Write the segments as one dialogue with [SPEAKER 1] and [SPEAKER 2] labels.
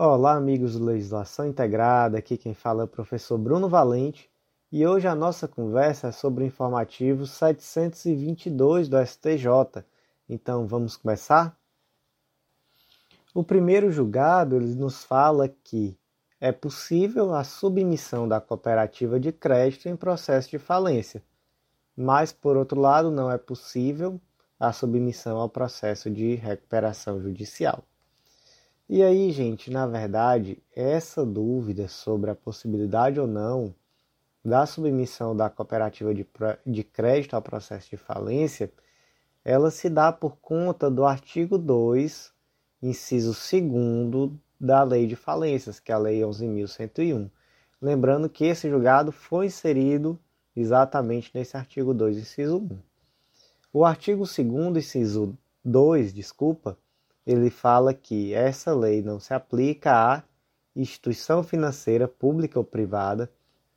[SPEAKER 1] Olá, amigos do Legislação Integrada. Aqui quem fala é o professor Bruno Valente e hoje a nossa conversa é sobre o informativo 722 do STJ. Então, vamos começar? O primeiro julgado ele nos fala que é possível a submissão da cooperativa de crédito em processo de falência, mas, por outro lado, não é possível a submissão ao processo de recuperação judicial. E aí, gente, na verdade, essa dúvida sobre a possibilidade ou não da submissão da cooperativa de, de crédito ao processo de falência, ela se dá por conta do artigo 2, inciso 2 da Lei de Falências, que é a Lei 11.101. Lembrando que esse julgado foi inserido exatamente nesse artigo 2, inciso 1. O artigo 2 inciso 2, desculpa, ele fala que essa lei não se aplica a instituição financeira pública ou privada,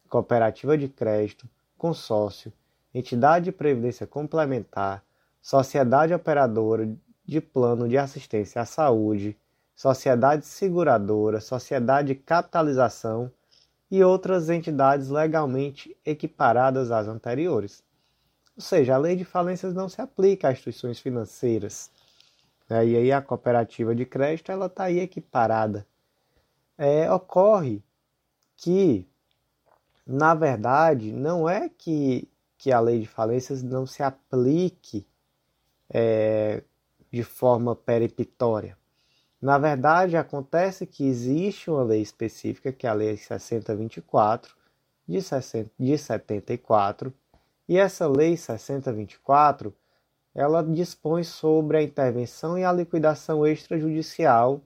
[SPEAKER 1] cooperativa de crédito, consórcio, entidade de previdência complementar, sociedade operadora de plano de assistência à saúde, sociedade seguradora, sociedade de capitalização e outras entidades legalmente equiparadas às anteriores. Ou seja, a lei de falências não se aplica a instituições financeiras. Né? E aí a cooperativa de crédito ela está aí equiparada. É, ocorre que, na verdade, não é que, que a lei de falências não se aplique é, de forma peremptória. Na verdade, acontece que existe uma lei específica, que é a Lei 6024, de, 60, de 74, e essa lei 6024, ela dispõe sobre a intervenção e a liquidação extrajudicial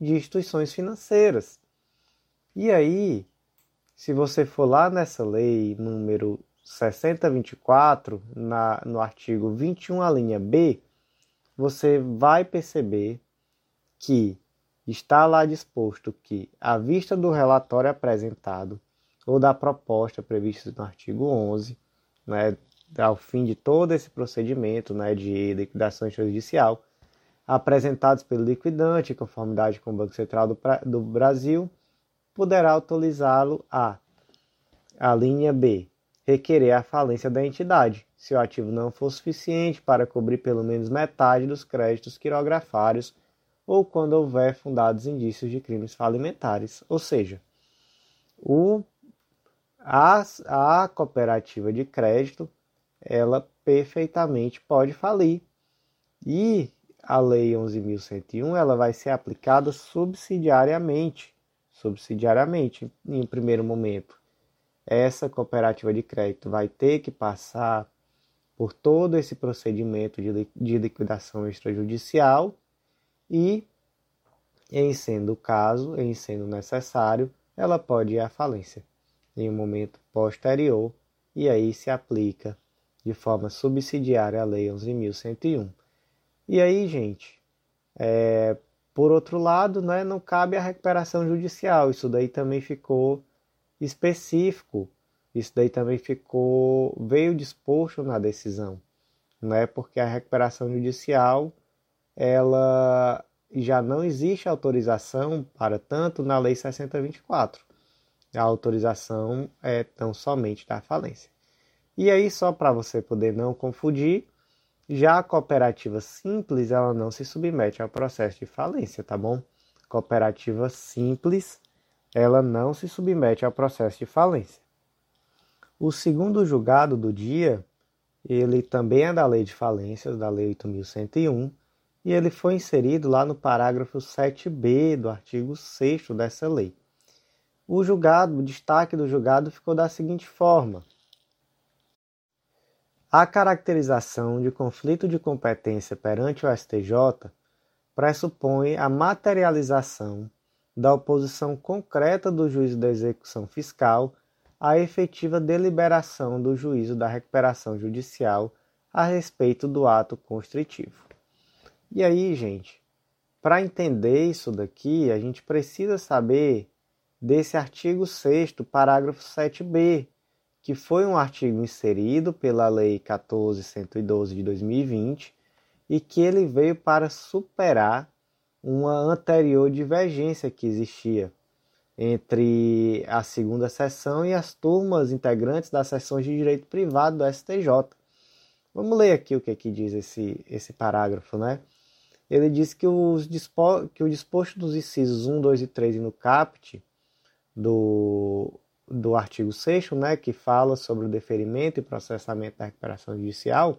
[SPEAKER 1] de instituições financeiras. E aí, se você for lá nessa lei número 6024, na, no artigo 21, a linha B, você vai perceber que está lá disposto que, à vista do relatório apresentado ou da proposta prevista no artigo 11, né, ao fim de todo esse procedimento né, de liquidação extrajudicial, apresentados pelo liquidante, em conformidade com o Banco Central do, do Brasil, poderá autorizá-lo a a linha B, requerer a falência da entidade, se o ativo não for suficiente para cobrir pelo menos metade dos créditos quirografários ou quando houver fundados indícios de crimes falimentares. Ou seja, o a, a cooperativa de crédito ela perfeitamente pode falir. E a lei 11.101 ela vai ser aplicada subsidiariamente, subsidiariamente em primeiro momento. Essa cooperativa de crédito vai ter que passar por todo esse procedimento de liquidação extrajudicial e, em sendo o caso, em sendo necessário, ela pode ir à falência em um momento posterior e aí se aplica de forma subsidiária a Lei 11.101. E aí, gente, é, por outro lado, né, não cabe a recuperação judicial. Isso daí também ficou específico. Isso daí também ficou veio disposto na decisão, né? Porque a recuperação judicial ela já não existe autorização para tanto na Lei 6024 a autorização é tão somente da falência. E aí, só para você poder não confundir, já a cooperativa simples, ela não se submete ao processo de falência, tá bom? Cooperativa simples, ela não se submete ao processo de falência. O segundo julgado do dia, ele também é da Lei de Falências, da Lei 8101, e ele foi inserido lá no parágrafo 7b do artigo 6 dessa lei. O julgado, o destaque do julgado ficou da seguinte forma: a caracterização de conflito de competência perante o STJ pressupõe a materialização da oposição concreta do juízo da execução fiscal à efetiva deliberação do juízo da recuperação judicial a respeito do ato constritivo. E aí, gente, para entender isso daqui, a gente precisa saber desse artigo 6 parágrafo 7b, que foi um artigo inserido pela Lei 14112 de 2020 e que ele veio para superar uma anterior divergência que existia entre a segunda sessão e as turmas integrantes das sessões de direito privado do STJ. Vamos ler aqui o que, é que diz esse, esse parágrafo, né? Ele diz que, os que o disposto dos incisos 1, 2 e 3 no CAPT do, do artigo 6 né, que fala sobre o deferimento e processamento da recuperação judicial,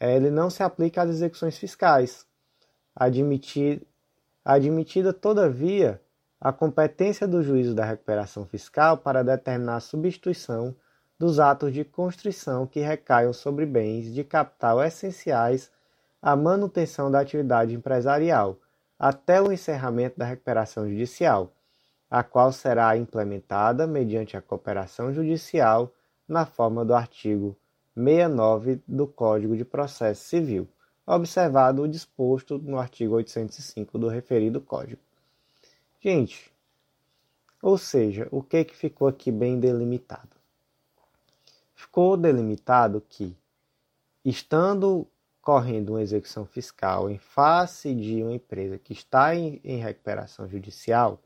[SPEAKER 1] é, ele não se aplica às execuções fiscais. Admitir, admitida, todavia, a competência do juízo da recuperação fiscal para determinar a substituição dos atos de constrição que recaiam sobre bens de capital essenciais à manutenção da atividade empresarial, até o encerramento da recuperação judicial, a qual será implementada mediante a cooperação judicial na forma do artigo 69 do Código de Processo Civil, observado o disposto no artigo 805 do referido Código. Gente, ou seja, o que, que ficou aqui bem delimitado? Ficou delimitado que, estando correndo uma execução fiscal em face de uma empresa que está em, em recuperação judicial,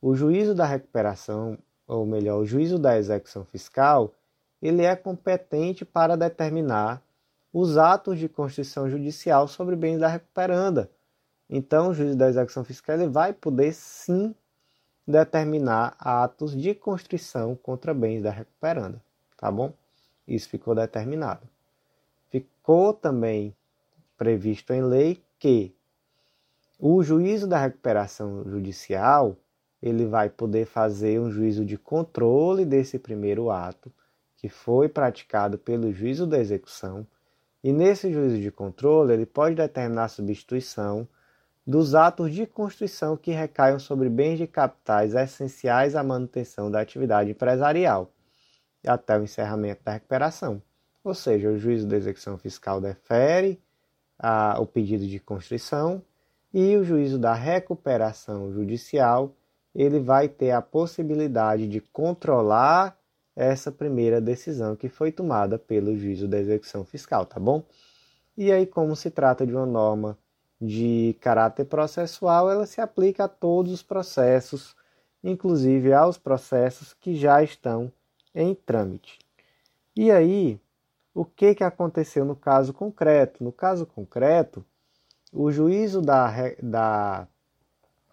[SPEAKER 1] o juízo da recuperação, ou melhor, o juízo da execução fiscal, ele é competente para determinar os atos de constituição judicial sobre bens da recuperanda. Então, o juízo da execução fiscal ele vai poder sim determinar atos de constrição contra bens da recuperanda, tá bom? Isso ficou determinado. Ficou também previsto em lei que o juízo da recuperação judicial ele vai poder fazer um juízo de controle desse primeiro ato que foi praticado pelo juízo da execução, e nesse juízo de controle ele pode determinar a substituição dos atos de construção que recaiam sobre bens de capitais essenciais à manutenção da atividade empresarial até o encerramento da recuperação. Ou seja, o juízo da execução fiscal defere a, o pedido de construção e o juízo da recuperação judicial ele vai ter a possibilidade de controlar essa primeira decisão que foi tomada pelo juízo da execução fiscal, tá bom? E aí, como se trata de uma norma de caráter processual, ela se aplica a todos os processos, inclusive aos processos que já estão em trâmite. E aí, o que, que aconteceu no caso concreto? No caso concreto, o juízo da, da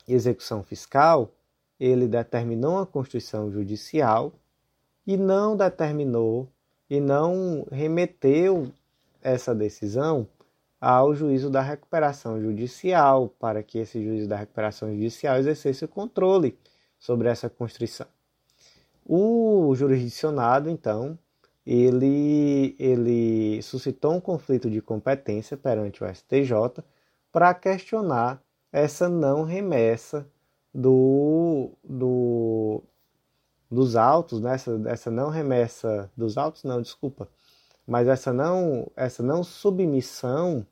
[SPEAKER 1] execução fiscal ele determinou a Constituição Judicial e não determinou e não remeteu essa decisão ao juízo da recuperação judicial, para que esse juízo da recuperação judicial exercesse o controle sobre essa constrição. O jurisdicionado, então, ele, ele suscitou um conflito de competência perante o STJ para questionar essa não remessa do, do, dos autos, né? essa, essa não remessa dos autos, não, desculpa, mas essa não, essa não submissão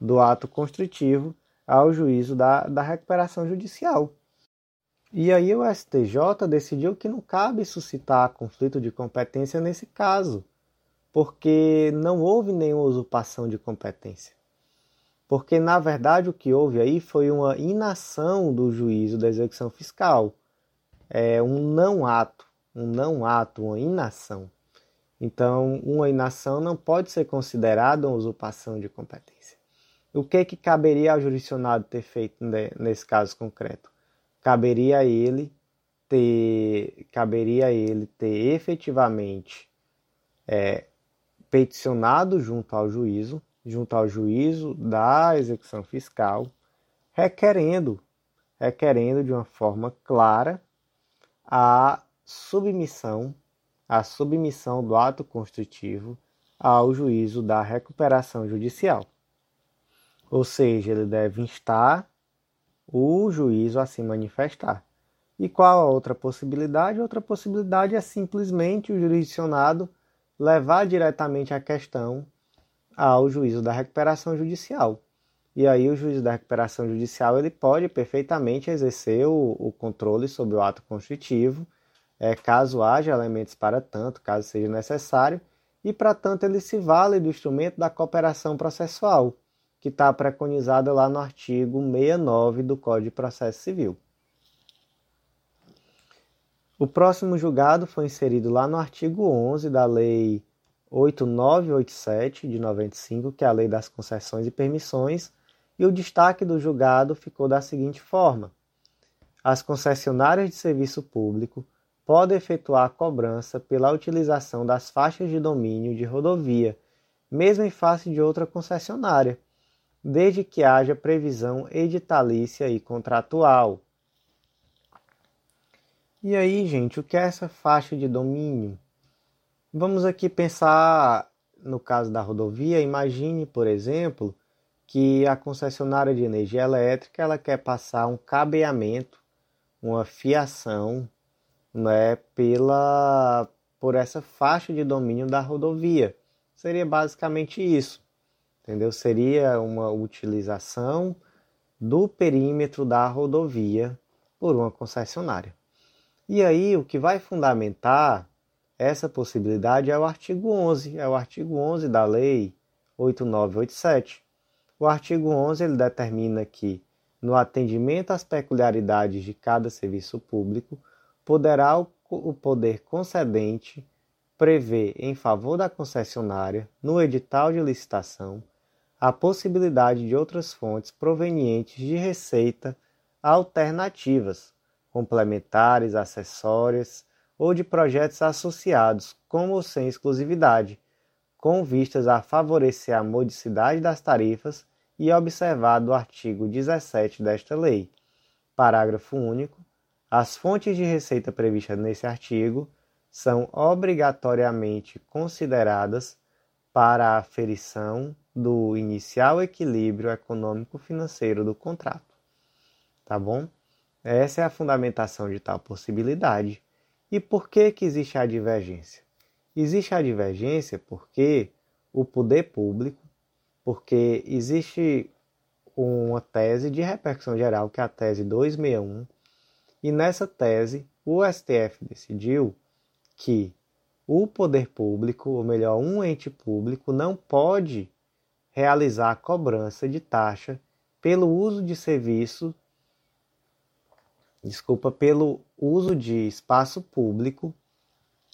[SPEAKER 1] do ato constritivo ao juízo da, da recuperação judicial. E aí o STJ decidiu que não cabe suscitar conflito de competência nesse caso, porque não houve nenhuma usurpação de competência. Porque, na verdade, o que houve aí foi uma inação do juízo da execução fiscal. É um não ato, um não ato, uma inação. Então, uma inação não pode ser considerada uma usurpação de competência. O que que caberia ao jurisdicionado ter feito nesse caso concreto? Caberia a ele ter, caberia a ele ter efetivamente é, peticionado junto ao juízo junto ao juízo da execução fiscal, requerendo, requerendo de uma forma clara a submissão, a submissão do ato constitutivo ao juízo da recuperação judicial. Ou seja, ele deve instar o juízo a se manifestar. E qual a outra possibilidade? Outra possibilidade é simplesmente o jurisdicionado levar diretamente a questão ao juízo da recuperação judicial. E aí o juízo da recuperação judicial ele pode perfeitamente exercer o, o controle sobre o ato constitutivo, é, caso haja elementos para tanto, caso seja necessário, e para tanto ele se vale do instrumento da cooperação processual, que está preconizada lá no artigo 69 do Código de Processo Civil. O próximo julgado foi inserido lá no artigo 11 da Lei 8987 de 95, que é a Lei das Concessões e Permissões, e o destaque do julgado ficou da seguinte forma: as concessionárias de serviço público podem efetuar cobrança pela utilização das faixas de domínio de rodovia, mesmo em face de outra concessionária, desde que haja previsão editalícia e contratual. E aí, gente, o que é essa faixa de domínio? Vamos aqui pensar no caso da rodovia. Imagine, por exemplo, que a concessionária de energia elétrica ela quer passar um cabeamento, uma fiação, né, pela por essa faixa de domínio da rodovia. Seria basicamente isso, entendeu? Seria uma utilização do perímetro da rodovia por uma concessionária. E aí o que vai fundamentar essa possibilidade é o artigo 11, é o artigo 11 da lei 8987. O artigo 11 ele determina que no atendimento às peculiaridades de cada serviço público, poderá o poder concedente prever em favor da concessionária, no edital de licitação, a possibilidade de outras fontes provenientes de receita alternativas, complementares, acessórias ou de projetos associados, como sem exclusividade, com vistas a favorecer a modicidade das tarifas e observado o artigo 17 desta lei. Parágrafo único. As fontes de receita previstas nesse artigo são obrigatoriamente consideradas para a aferição do inicial equilíbrio econômico-financeiro do contrato. Tá bom? Essa é a fundamentação de tal possibilidade. E por que, que existe a divergência? Existe a divergência porque o poder público, porque existe uma tese de repercussão geral, que é a tese 261, e nessa tese o STF decidiu que o poder público, ou melhor, um ente público, não pode realizar a cobrança de taxa pelo uso de serviço, desculpa, pelo uso de espaço público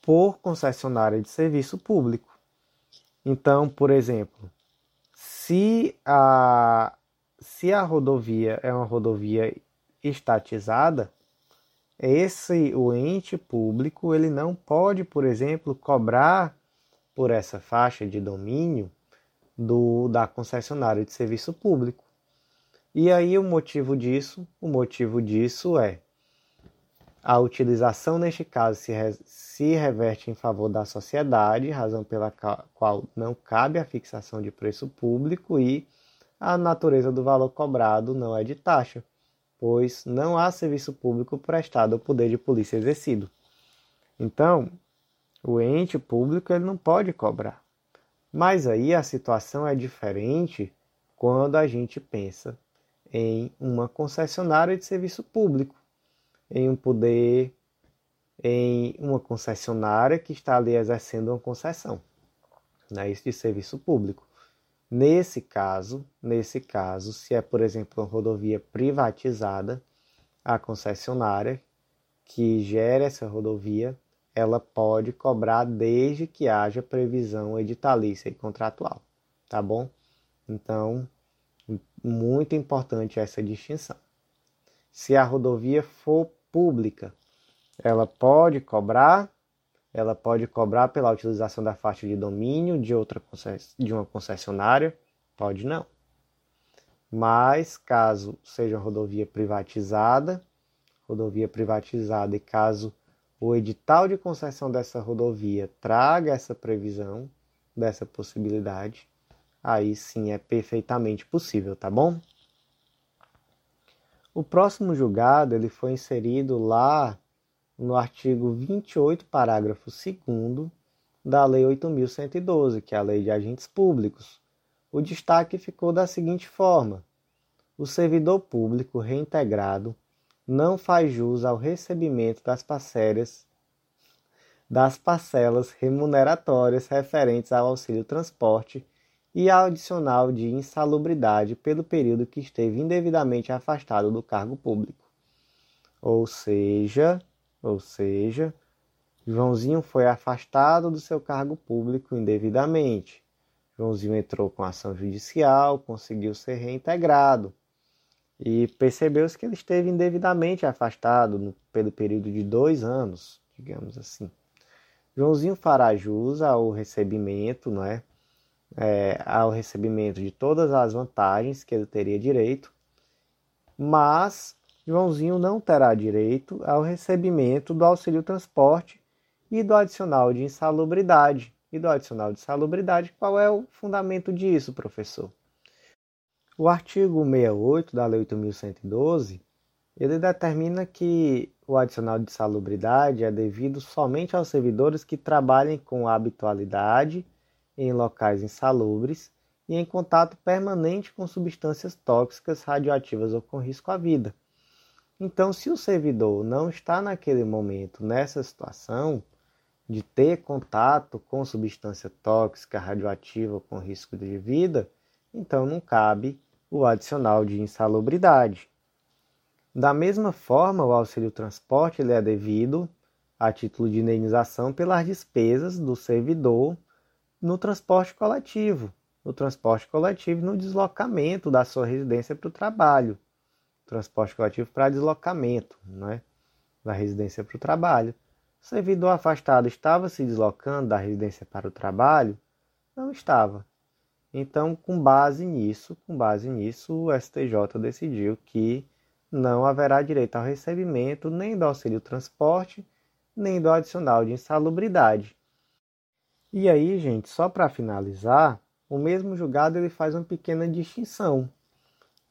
[SPEAKER 1] por concessionária de serviço público. Então, por exemplo, se a, se a rodovia é uma rodovia estatizada, esse o ente público ele não pode, por exemplo, cobrar por essa faixa de domínio do da concessionária de serviço público. E aí o motivo disso, o motivo disso é a utilização neste caso se, re, se reverte em favor da sociedade, razão pela qual não cabe a fixação de preço público e a natureza do valor cobrado não é de taxa, pois não há serviço público prestado ao poder de polícia exercido. Então, o ente público ele não pode cobrar. Mas aí a situação é diferente quando a gente pensa em uma concessionária de serviço público em um poder, em uma concessionária que está ali exercendo uma concessão, né, isso de serviço público. Nesse caso, nesse caso, se é, por exemplo, uma rodovia privatizada, a concessionária que gera essa rodovia, ela pode cobrar desde que haja previsão editalícia e contratual, tá bom? Então, muito importante essa distinção. Se a rodovia for pública. Ela pode cobrar, ela pode cobrar pela utilização da faixa de domínio de outra de uma concessionária, pode não. Mas caso seja rodovia privatizada, rodovia privatizada e caso o edital de concessão dessa rodovia traga essa previsão dessa possibilidade, aí sim é perfeitamente possível, tá bom? O próximo julgado ele foi inserido lá no artigo 28, parágrafo 2 da Lei 8.112, que é a Lei de Agentes Públicos. O destaque ficou da seguinte forma: o servidor público reintegrado não faz jus ao recebimento das parcelas das parcelas remuneratórias referentes ao auxílio transporte e adicional de insalubridade pelo período que esteve indevidamente afastado do cargo público. Ou seja, ou seja, Joãozinho foi afastado do seu cargo público indevidamente. Joãozinho entrou com ação judicial, conseguiu ser reintegrado e percebeu-se que ele esteve indevidamente afastado no, pelo período de dois anos, digamos assim. Joãozinho fará jus ao recebimento, não é? É, ao recebimento de todas as vantagens que ele teria direito, mas Joãozinho não terá direito ao recebimento do auxílio transporte e do adicional de insalubridade. E do adicional de insalubridade, qual é o fundamento disso, professor? O artigo 68 da Lei 8.112, ele determina que o adicional de salubridade é devido somente aos servidores que trabalhem com habitualidade em locais insalubres e em contato permanente com substâncias tóxicas, radioativas ou com risco à vida. Então, se o servidor não está naquele momento nessa situação de ter contato com substância tóxica, radioativa ou com risco de vida, então não cabe o adicional de insalubridade. Da mesma forma, o auxílio transporte ele é devido a título de indenização pelas despesas do servidor no transporte coletivo, no transporte coletivo no deslocamento da sua residência para o trabalho. Transporte coletivo para deslocamento, né? Da residência para o trabalho. O servidor afastado estava se deslocando da residência para o trabalho? Não estava. Então, com base nisso, com base nisso, o STJ decidiu que não haverá direito ao recebimento nem do auxílio transporte, nem do adicional de insalubridade. E aí, gente, só para finalizar, o mesmo julgado ele faz uma pequena distinção,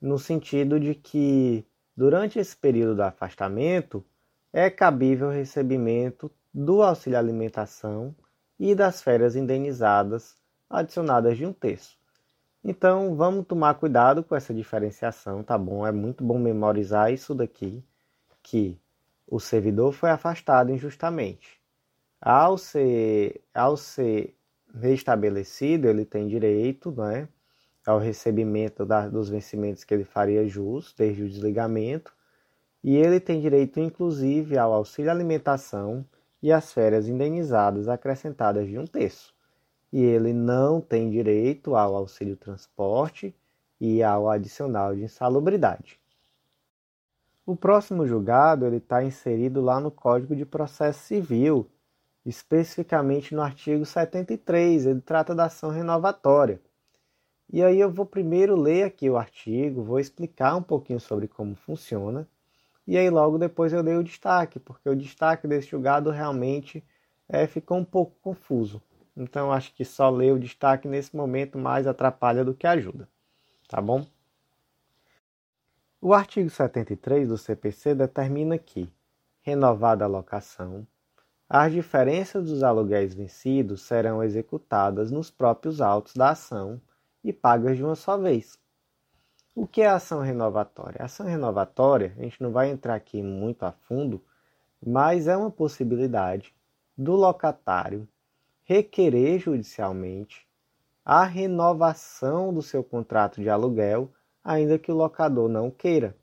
[SPEAKER 1] no sentido de que durante esse período do afastamento é cabível o recebimento do auxílio alimentação e das férias indenizadas adicionadas de um terço. Então, vamos tomar cuidado com essa diferenciação, tá bom? É muito bom memorizar isso daqui, que o servidor foi afastado injustamente. Ao ser, ao ser restabelecido, ele tem direito né, ao recebimento da, dos vencimentos que ele faria jus, desde o desligamento, e ele tem direito, inclusive, ao auxílio alimentação e às férias indenizadas acrescentadas de um terço. E ele não tem direito ao auxílio transporte e ao adicional de insalubridade. O próximo julgado ele está inserido lá no Código de Processo Civil, especificamente no artigo 73, ele trata da ação renovatória. E aí eu vou primeiro ler aqui o artigo, vou explicar um pouquinho sobre como funciona, e aí logo depois eu leio o destaque, porque o destaque desse julgado realmente é, ficou um pouco confuso. Então acho que só ler o destaque nesse momento mais atrapalha do que ajuda. Tá bom? O artigo 73 do CPC determina que, renovada a locação, as diferenças dos aluguéis vencidos serão executadas nos próprios autos da ação e pagas de uma só vez. O que é ação renovatória? Ação renovatória, a gente não vai entrar aqui muito a fundo, mas é uma possibilidade do locatário requerer judicialmente a renovação do seu contrato de aluguel, ainda que o locador não queira.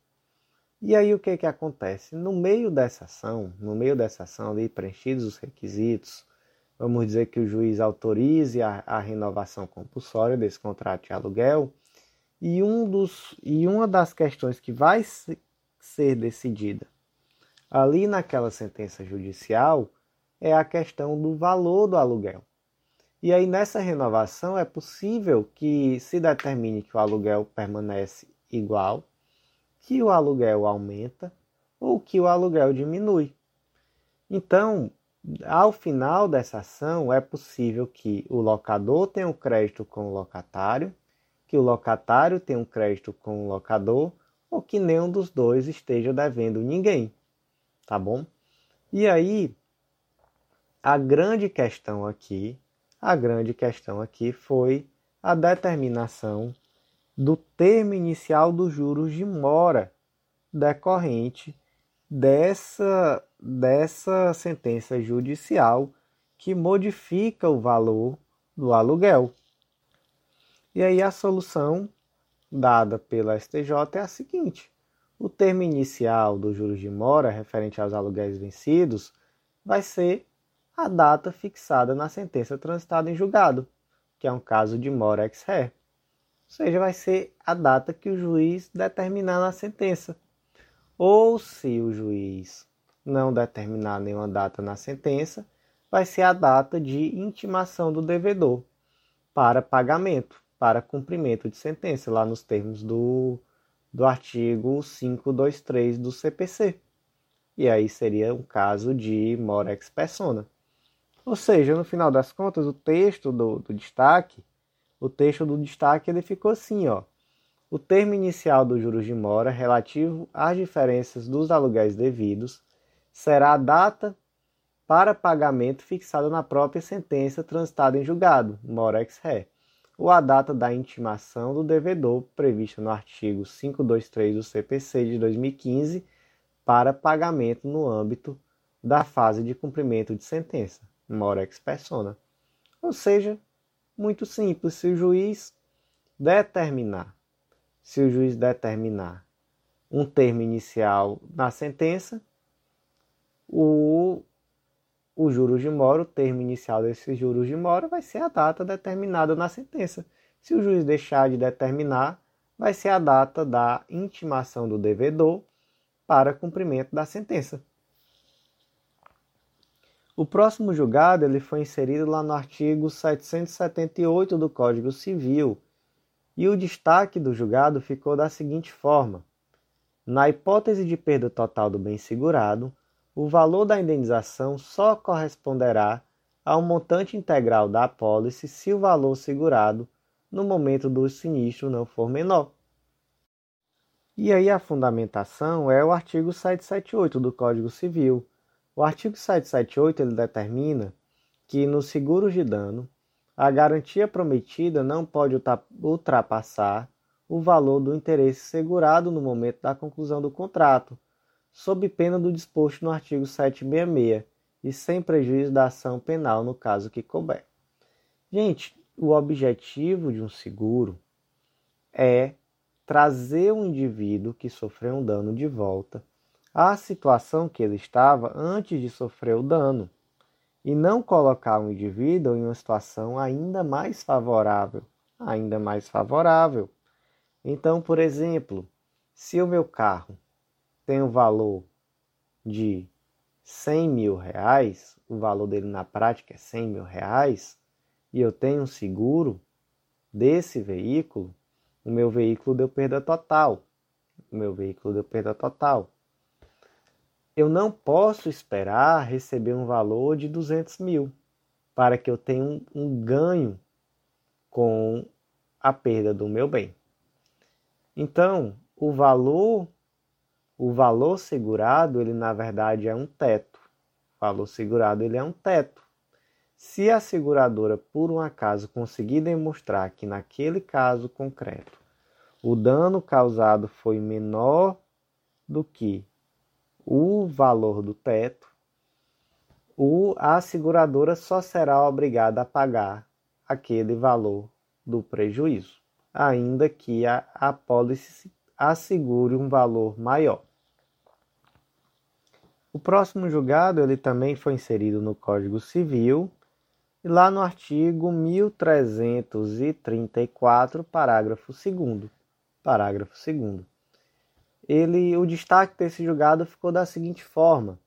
[SPEAKER 1] E aí o que, que acontece? No meio dessa ação, no meio dessa ação ali, preenchidos os requisitos, vamos dizer que o juiz autorize a, a renovação compulsória desse contrato de aluguel, e, um dos, e uma das questões que vai ser decidida ali naquela sentença judicial é a questão do valor do aluguel. E aí nessa renovação é possível que se determine que o aluguel permanece igual, que o aluguel aumenta ou que o aluguel diminui. Então, ao final dessa ação, é possível que o locador tenha um crédito com o locatário, que o locatário tenha um crédito com o locador, ou que nenhum dos dois esteja devendo ninguém. Tá bom? E aí, a grande questão aqui, a grande questão aqui foi a determinação do termo inicial dos juros de mora decorrente dessa, dessa sentença judicial que modifica o valor do aluguel. E aí a solução dada pela STJ é a seguinte: o termo inicial dos juros de mora referente aos aluguéis vencidos vai ser a data fixada na sentença transitada em julgado, que é um caso de mora ex ré. Ou seja, vai ser a data que o juiz determinar na sentença. Ou se o juiz não determinar nenhuma data na sentença, vai ser a data de intimação do devedor para pagamento, para cumprimento de sentença, lá nos termos do, do artigo 523 do CPC. E aí seria um caso de mora ex persona. Ou seja, no final das contas, o texto do, do destaque, o texto do destaque ele ficou assim, ó. O termo inicial dos juros de mora relativo às diferenças dos aluguéis devidos será a data para pagamento fixada na própria sentença transitada em julgado, mora ex ré, ou a data da intimação do devedor prevista no artigo 523 do CPC de 2015 para pagamento no âmbito da fase de cumprimento de sentença mora ex persona. Ou seja, muito simples, se o juiz determinar, se o juiz determinar um termo inicial na sentença, o, o juros de mora, o termo inicial desses juros de mora vai ser a data determinada na sentença. Se o juiz deixar de determinar, vai ser a data da intimação do devedor para cumprimento da sentença. O próximo julgado ele foi inserido lá no artigo 778 do Código Civil, e o destaque do julgado ficou da seguinte forma: na hipótese de perda total do bem segurado, o valor da indenização só corresponderá ao montante integral da apólice se o valor segurado no momento do sinistro não for menor. E aí a fundamentação é o artigo 778 do Código Civil, o artigo 778 ele determina que nos seguros de dano, a garantia prometida não pode ultrapassar o valor do interesse segurado no momento da conclusão do contrato, sob pena do disposto no artigo 766 e sem prejuízo da ação penal no caso que couber. Gente, o objetivo de um seguro é trazer o indivíduo que sofreu um dano de volta à situação que ele estava antes de sofrer o dano e não colocar o indivíduo em uma situação ainda mais favorável, ainda mais favorável. Então, por exemplo, se o meu carro tem o um valor de 100 mil reais, o valor dele na prática é 100 mil reais, e eu tenho um seguro desse veículo, o meu veículo deu perda total. O meu veículo deu perda total eu não posso esperar receber um valor de 200 mil para que eu tenha um, um ganho com a perda do meu bem. Então, o valor, o valor segurado, ele na verdade é um teto. O valor segurado ele é um teto. Se a seguradora, por um acaso, conseguir demonstrar que naquele caso concreto o dano causado foi menor do que o valor do teto, o, a seguradora só será obrigada a pagar aquele valor do prejuízo, ainda que a, a pólice assegure um valor maior. O próximo julgado ele também foi inserido no Código Civil e lá no artigo 1334, parágrafo 2 parágrafo 2 ele, o destaque desse julgado ficou da seguinte forma: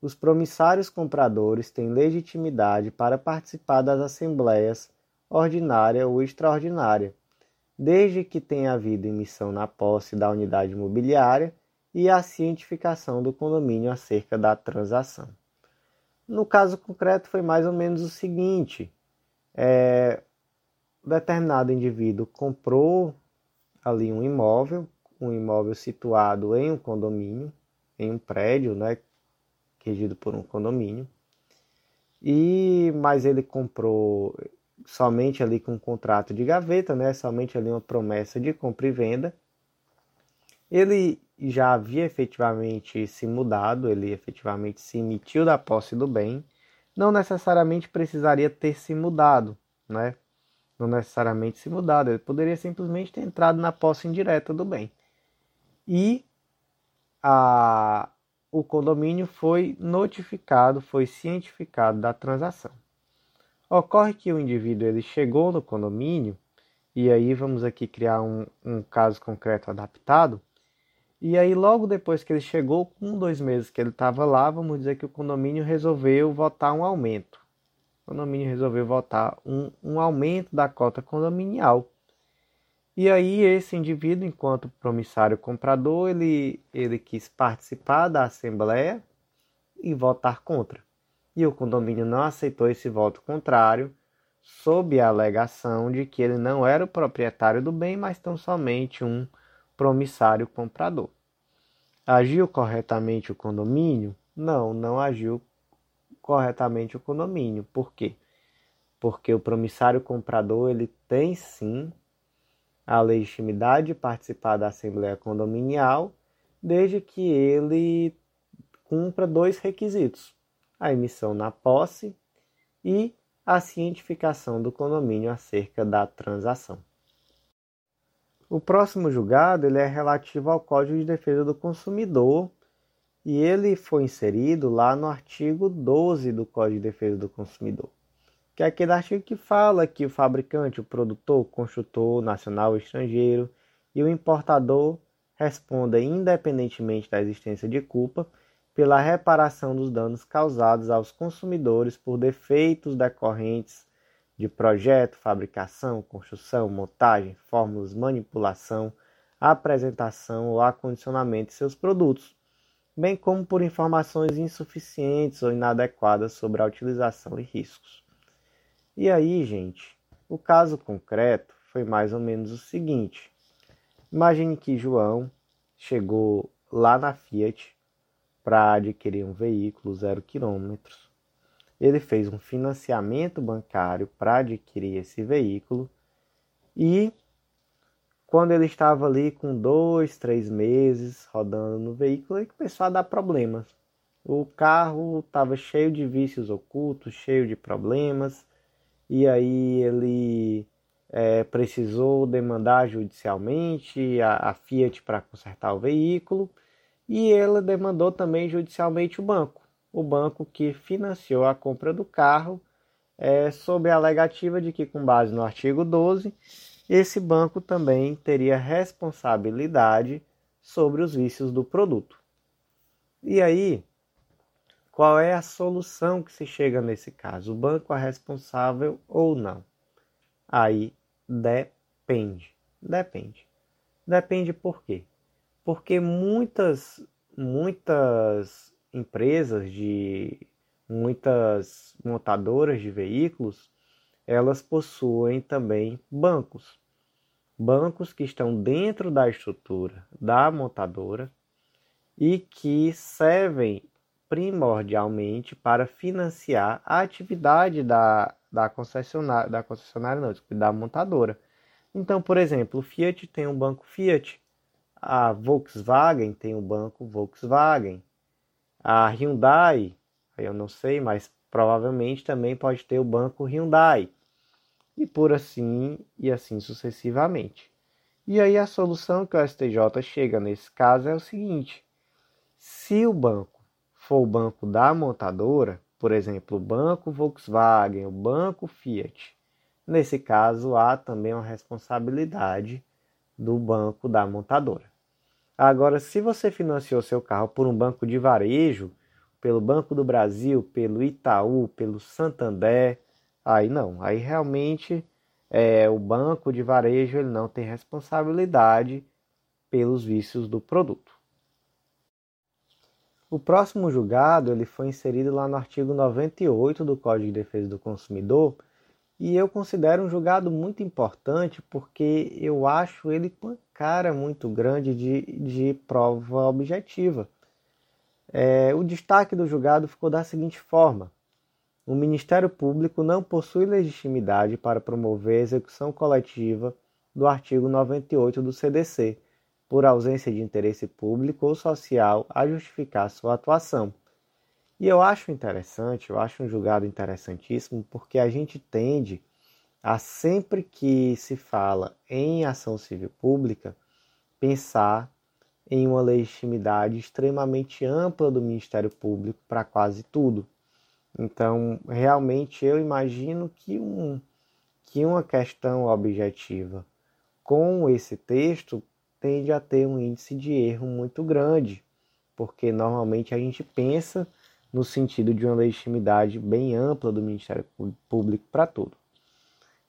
[SPEAKER 1] os promissários compradores têm legitimidade para participar das assembleias ordinária ou extraordinária, desde que tenha havido emissão na posse da unidade imobiliária e a cientificação do condomínio acerca da transação. No caso concreto, foi mais ou menos o seguinte: é, determinado indivíduo comprou ali um imóvel um imóvel situado em um condomínio, em um prédio, né, regido por um condomínio. E mas ele comprou somente ali com um contrato de gaveta, né, somente ali uma promessa de compra e venda. Ele já havia efetivamente se mudado, ele efetivamente se emitiu da posse do bem, não necessariamente precisaria ter se mudado, né? não necessariamente se mudado, ele poderia simplesmente ter entrado na posse indireta do bem. E a, o condomínio foi notificado, foi cientificado da transação. Ocorre que o indivíduo ele chegou no condomínio, e aí vamos aqui criar um, um caso concreto adaptado, e aí, logo depois que ele chegou, com dois meses que ele estava lá, vamos dizer que o condomínio resolveu votar um aumento. O condomínio resolveu votar um, um aumento da cota condominial. E aí, esse indivíduo, enquanto promissário comprador, ele, ele quis participar da assembleia e votar contra. E o condomínio não aceitou esse voto contrário, sob a alegação de que ele não era o proprietário do bem, mas tão somente um promissário comprador. Agiu corretamente o condomínio? Não, não agiu corretamente o condomínio. Por quê? Porque o promissário comprador ele tem sim a legitimidade de participar da assembleia condominial, desde que ele cumpra dois requisitos: a emissão na posse e a cientificação do condomínio acerca da transação. O próximo julgado ele é relativo ao Código de Defesa do Consumidor e ele foi inserido lá no artigo 12 do Código de Defesa do Consumidor, que é aquele artigo que fala que o fabricante, o produtor, o construtor nacional ou estrangeiro e o importador respondem independentemente da existência de culpa pela reparação dos danos causados aos consumidores por defeitos decorrentes de projeto, fabricação, construção, montagem, fórmulas, manipulação, apresentação ou acondicionamento de seus produtos, bem como por informações insuficientes ou inadequadas sobre a utilização e riscos. E aí, gente, o caso concreto foi mais ou menos o seguinte: imagine que João chegou lá na Fiat para adquirir um veículo zero quilômetros. Ele fez um financiamento bancário para adquirir esse veículo e quando ele estava ali com dois, três meses rodando no veículo, ele começou a dar problemas. O carro estava cheio de vícios ocultos, cheio de problemas, e aí ele é, precisou demandar judicialmente a, a Fiat para consertar o veículo, e ele demandou também judicialmente o banco o banco que financiou a compra do carro, é, sob a alegativa de que, com base no artigo 12, esse banco também teria responsabilidade sobre os vícios do produto. E aí, qual é a solução que se chega nesse caso? O banco é responsável ou não? Aí depende. Depende. Depende por quê? Porque muitas, muitas empresas de muitas montadoras de veículos, elas possuem também bancos. Bancos que estão dentro da estrutura da montadora e que servem primordialmente para financiar a atividade da, da concessionária, da concessionária não, da montadora. Então, por exemplo, o Fiat tem um banco Fiat, a Volkswagen tem um banco Volkswagen, a Hyundai, eu não sei, mas provavelmente também pode ter o banco Hyundai. E por assim e assim sucessivamente. E aí a solução que o STJ chega nesse caso é o seguinte: se o banco for o banco da montadora, por exemplo, o banco Volkswagen, o banco Fiat, nesse caso há também uma responsabilidade do banco da montadora. Agora, se você financiou seu carro por um banco de varejo, pelo Banco do Brasil, pelo Itaú, pelo Santander, aí não, aí realmente é, o banco de varejo ele não tem responsabilidade pelos vícios do produto. O próximo julgado ele foi inserido lá no artigo 98 do Código de Defesa do Consumidor, e eu considero um julgado muito importante porque eu acho ele com uma cara muito grande de, de prova objetiva. É, o destaque do julgado ficou da seguinte forma: o Ministério Público não possui legitimidade para promover a execução coletiva do artigo 98 do CDC, por ausência de interesse público ou social a justificar sua atuação. E eu acho interessante, eu acho um julgado interessantíssimo, porque a gente tende a sempre que se fala em ação civil pública, pensar em uma legitimidade extremamente ampla do Ministério Público para quase tudo. Então, realmente eu imagino que, um, que uma questão objetiva com esse texto tende a ter um índice de erro muito grande, porque normalmente a gente pensa no sentido de uma legitimidade bem ampla do Ministério Público para tudo.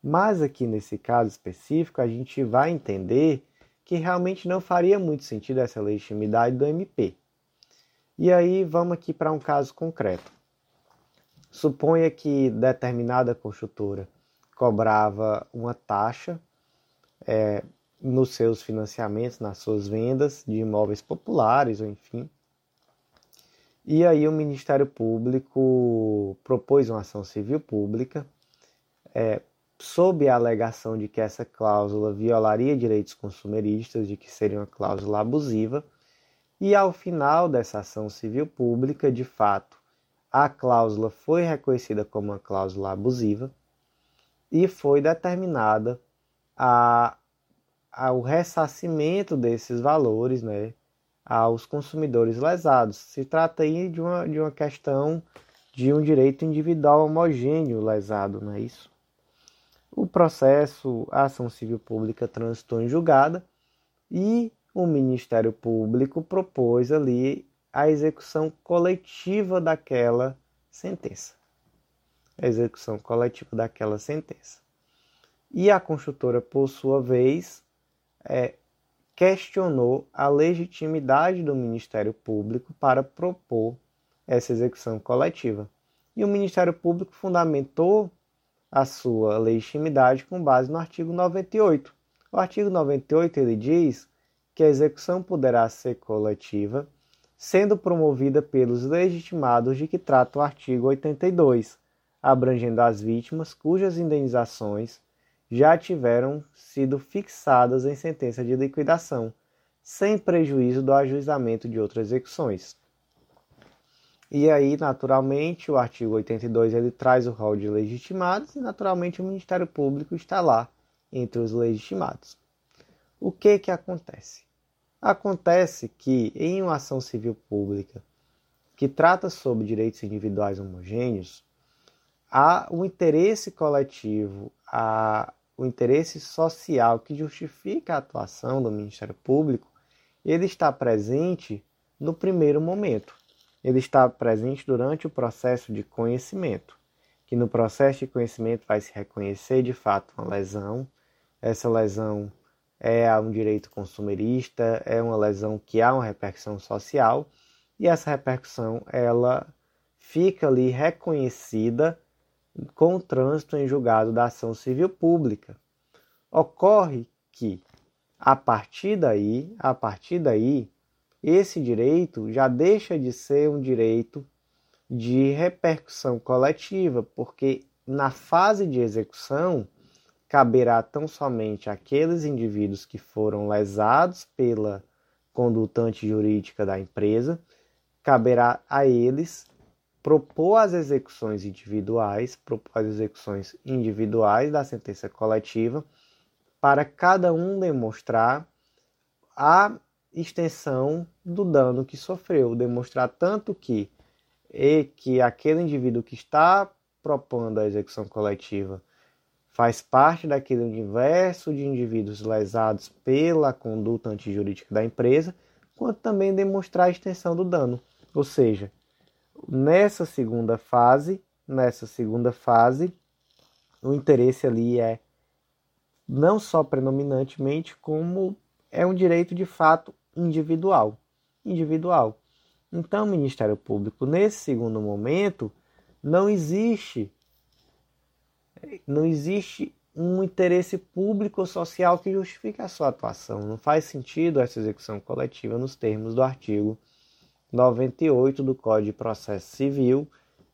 [SPEAKER 1] Mas aqui nesse caso específico, a gente vai entender que realmente não faria muito sentido essa legitimidade do MP. E aí vamos aqui para um caso concreto. Suponha que determinada construtora cobrava uma taxa é, nos seus financiamentos, nas suas vendas de imóveis populares, ou enfim. E aí o Ministério Público propôs uma ação civil pública é, sob a alegação de que essa cláusula violaria direitos consumeristas, de que seria uma cláusula abusiva, e ao final dessa ação civil pública, de fato, a cláusula foi reconhecida como uma cláusula abusiva e foi determinada a, a, o ressarcimento desses valores né, aos consumidores lesados. Se trata aí de uma, de uma questão de um direito individual homogêneo lesado, não é isso? O processo, a ação civil pública transitou em julgada e o Ministério Público propôs ali a execução coletiva daquela sentença. A execução coletiva daquela sentença. E a construtora, por sua vez, é, questionou a legitimidade do Ministério Público para propor essa execução coletiva. E o Ministério Público fundamentou a sua legitimidade com base no artigo 98. O artigo 98 ele diz que a execução poderá ser coletiva, sendo promovida pelos legitimados de que trata o artigo 82, abrangendo as vítimas cujas indenizações já tiveram sido fixadas em sentença de liquidação, sem prejuízo do ajuizamento de outras execuções. E aí, naturalmente, o artigo 82 ele traz o rol de legitimados e, naturalmente, o Ministério Público está lá entre os legitimados. O que que acontece? Acontece que em uma ação civil pública que trata sobre direitos individuais homogêneos, há o um interesse coletivo, há o interesse social que justifica a atuação do Ministério Público, ele está presente no primeiro momento ele está presente durante o processo de conhecimento, que no processo de conhecimento vai se reconhecer de fato uma lesão. Essa lesão é um direito consumerista, é uma lesão que há uma repercussão social e essa repercussão ela fica ali reconhecida com o trânsito em julgado da ação civil pública. Ocorre que a partir daí, a partir daí, esse direito já deixa de ser um direito de repercussão coletiva, porque na fase de execução caberá tão somente àqueles indivíduos que foram lesados pela conduta antijurídica da empresa, caberá a eles propor as execuções individuais, propor as execuções individuais da sentença coletiva, para cada um demonstrar a extensão do dano que sofreu, demonstrar tanto que e que aquele indivíduo que está propondo a execução coletiva faz parte daquele universo de indivíduos lesados pela conduta antijurídica da empresa, quanto também demonstrar a extensão do dano. Ou seja, nessa segunda fase, nessa segunda fase, o interesse ali é não só predominantemente, como é um direito de fato individual. Individual. Então, Ministério Público, nesse segundo momento, não existe não existe um interesse público ou social que justifique a sua atuação. Não faz sentido essa execução coletiva nos termos do artigo 98 do Código de Processo Civil,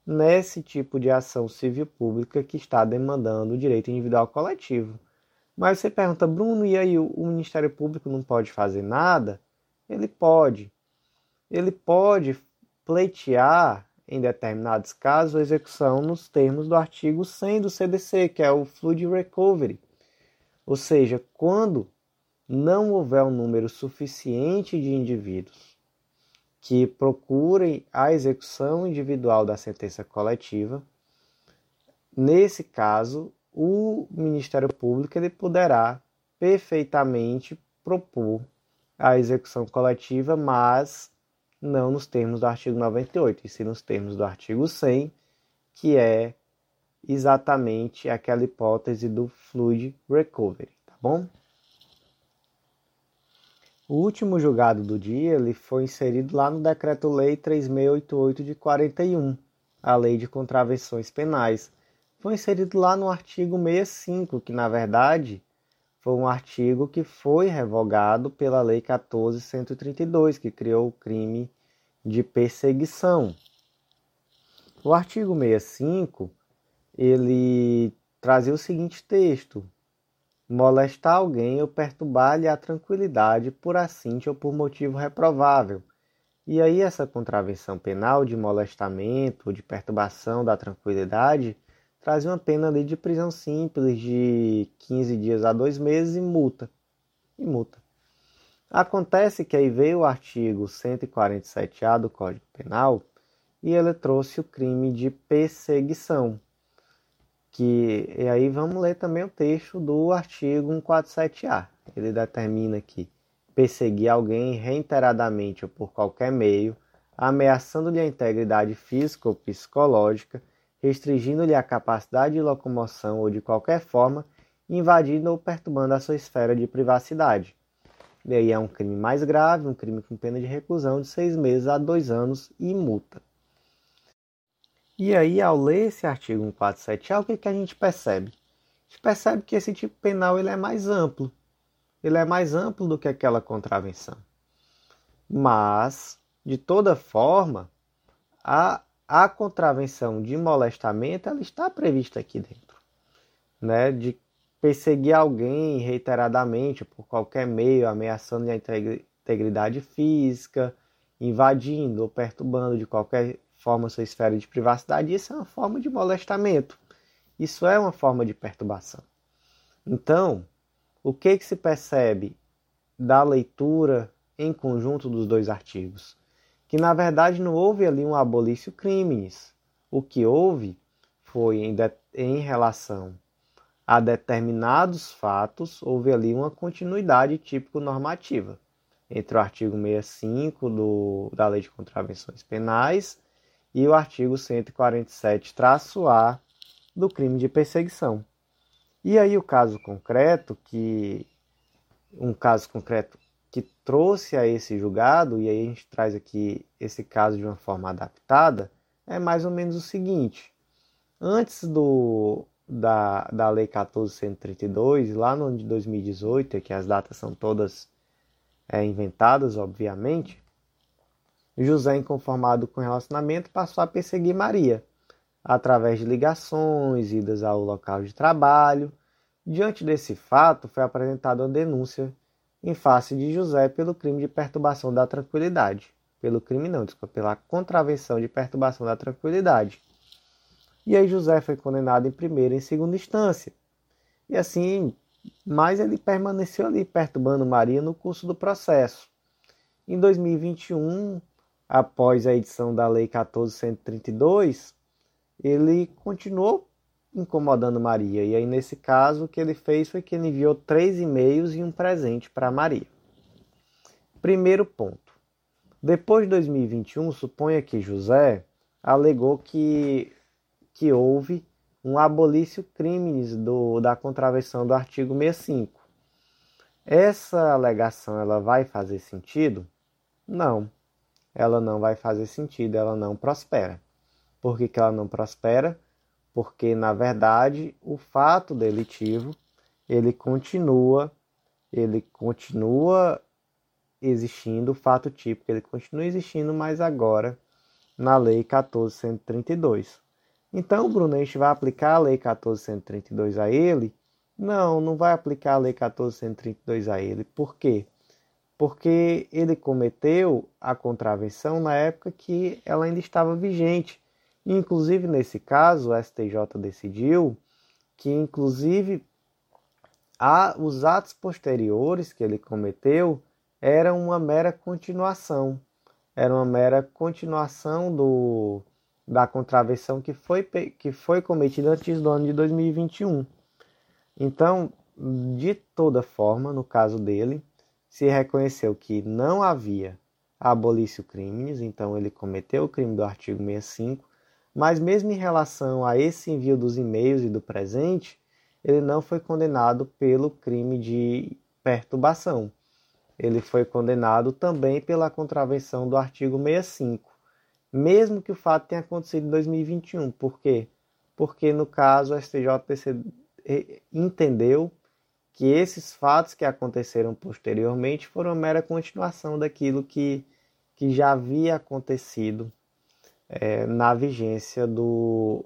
[SPEAKER 1] nesse tipo de ação civil pública que está demandando o direito individual coletivo. Mas você pergunta, Bruno, e aí o Ministério Público não pode fazer nada? Ele pode. Ele pode pleitear em determinados casos, a execução nos termos do artigo 100 do CDC, que é o Flood Recovery. Ou seja, quando não houver um número suficiente de indivíduos que procurem a execução individual da sentença coletiva, nesse caso, o Ministério Público ele poderá perfeitamente propor a execução coletiva, mas não nos termos do artigo 98, e sim nos termos do artigo 100, que é exatamente aquela hipótese do fluid recovery, tá bom? O último julgado do dia ele foi inserido lá no Decreto-Lei 3688 de 41, a Lei de Contravenções Penais. Foi inserido lá no artigo 65, que na verdade foi um artigo que foi revogado pela Lei 14132, que criou o crime de perseguição. O artigo 65, ele trazia o seguinte texto: molestar alguém ou perturbar-lhe a tranquilidade por assinte ou por motivo reprovável. E aí essa contravenção penal de molestamento ou de perturbação da tranquilidade trazia uma pena ali de prisão simples de 15 dias a dois meses e multa. E multa. Acontece que aí veio o artigo 147A do Código Penal e ele trouxe o crime de perseguição. Que, e aí vamos ler também o texto do artigo 147A. Ele determina que perseguir alguém reiteradamente ou por qualquer meio, ameaçando-lhe a integridade física ou psicológica, restringindo-lhe a capacidade de locomoção ou de qualquer forma, invadindo ou perturbando a sua esfera de privacidade. E aí é um crime mais grave, um crime com pena de reclusão de seis meses a dois anos e multa. E aí, ao ler esse artigo 147A, o que, que a gente percebe? A gente percebe que esse tipo penal ele é mais amplo. Ele é mais amplo do que aquela contravenção. Mas, de toda forma, a a contravenção de molestamento ela está prevista aqui dentro, né? De perseguir alguém reiteradamente por qualquer meio, ameaçando a integridade física, invadindo ou perturbando de qualquer forma sua esfera de privacidade, isso é uma forma de molestamento. Isso é uma forma de perturbação. Então, o que, que se percebe da leitura em conjunto dos dois artigos? que na verdade não houve ali um abolício crimes. O que houve foi em, de, em relação a determinados fatos, houve ali uma continuidade típico-normativa entre o artigo 65 do, da Lei de Contravenções Penais e o artigo 147-A do crime de perseguição. E aí o caso concreto, que um caso concreto que trouxe a esse julgado, e aí a gente traz aqui esse caso de uma forma adaptada, é mais ou menos o seguinte: antes do, da, da Lei 1432, lá no ano de 2018, que as datas são todas é, inventadas, obviamente, José, inconformado com o relacionamento, passou a perseguir Maria, através de ligações, idas ao local de trabalho. Diante desse fato, foi apresentada uma denúncia em face de José pelo crime de perturbação da tranquilidade. Pelo crime não, desculpa, pela contravenção de perturbação da tranquilidade. E aí José foi condenado em primeira e em segunda instância. E assim, mas ele permaneceu ali perturbando Maria no curso do processo. Em 2021, após a edição da Lei 1432, ele continuou incomodando Maria. E aí, nesse caso, o que ele fez foi que ele enviou três e-mails e um presente para Maria. Primeiro ponto. Depois de 2021, suponha que José alegou que, que houve um abolício crimes do, da contravenção do artigo 65. Essa alegação ela vai fazer sentido? Não. Ela não vai fazer sentido, ela não prospera. Por que, que ela não prospera? porque na verdade o fato delitivo ele continua ele continua existindo o fato típico ele continua existindo mas agora na lei 1432 então a gente vai aplicar a lei 1432 a ele não não vai aplicar a lei 1432 a ele por quê porque ele cometeu a contravenção na época que ela ainda estava vigente. inclusive, nesse caso, o STJ decidiu que, inclusive, a, os atos posteriores que ele cometeu eram uma mera continuação. Era uma mera continuação do, da contravenção que foi, que foi cometida antes do ano de 2021. Então, de toda forma, no caso dele, se reconheceu que não havia abolício crimes, então ele cometeu o crime do artigo 65, mas mesmo em relação a esse envio dos e-mails e do presente, ele não foi condenado pelo crime de perturbação. Ele foi condenado também pela contravenção do artigo 65, mesmo que o fato tenha acontecido em 2021. Por quê? Porque no caso o STJ entendeu que esses fatos que aconteceram posteriormente foram uma mera continuação daquilo que, que já havia acontecido é, na vigência do,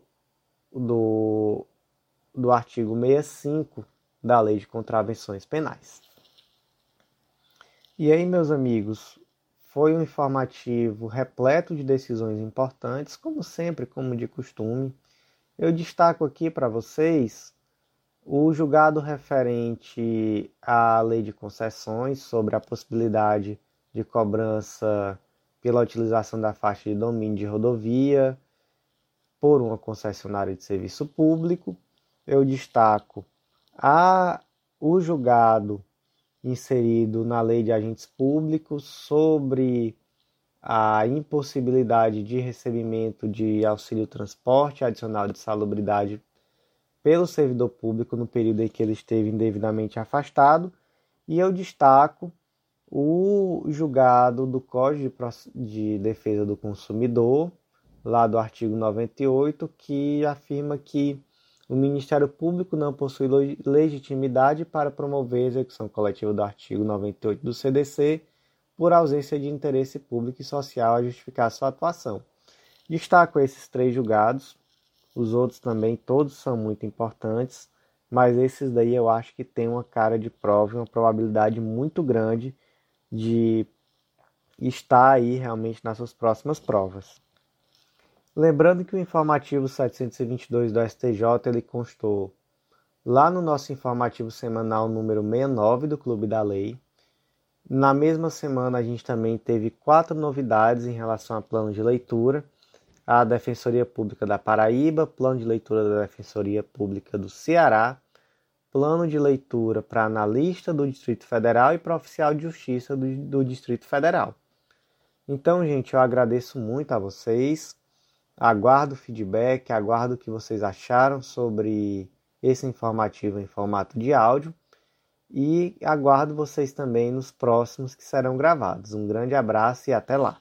[SPEAKER 1] do, do artigo 65 da Lei de Contravenções Penais. E aí, meus amigos, foi um informativo repleto de decisões importantes, como sempre, como de costume. Eu destaco aqui para vocês o julgado referente à lei de concessões sobre a possibilidade de cobrança pela utilização da faixa de domínio de rodovia por uma concessionária de serviço público. Eu destaco a, o julgado inserido na lei de agentes públicos sobre a impossibilidade de recebimento de auxílio transporte adicional de salubridade pelo servidor público no período em que ele esteve indevidamente afastado, e eu destaco o julgado do Código de Defesa do Consumidor, lá do artigo 98, que afirma que o Ministério Público não possui legitimidade para promover a execução coletiva do artigo 98 do CDC por ausência de interesse público e social a justificar sua atuação. Destaco esses três julgados os outros também, todos são muito importantes, mas esses daí eu acho que tem uma cara de prova uma probabilidade muito grande de estar aí realmente nas suas próximas provas. Lembrando que o informativo 722 do STJ ele constou lá no nosso informativo semanal número 69 do Clube da Lei. Na mesma semana a gente também teve quatro novidades em relação a plano de leitura a Defensoria Pública da Paraíba, plano de leitura da Defensoria Pública do Ceará, plano de leitura para analista do Distrito Federal e para oficial de justiça do, do Distrito Federal. Então, gente, eu agradeço muito a vocês, aguardo feedback, aguardo o que vocês acharam sobre esse informativo em formato de áudio e aguardo vocês também nos próximos que serão gravados. Um grande abraço e até lá!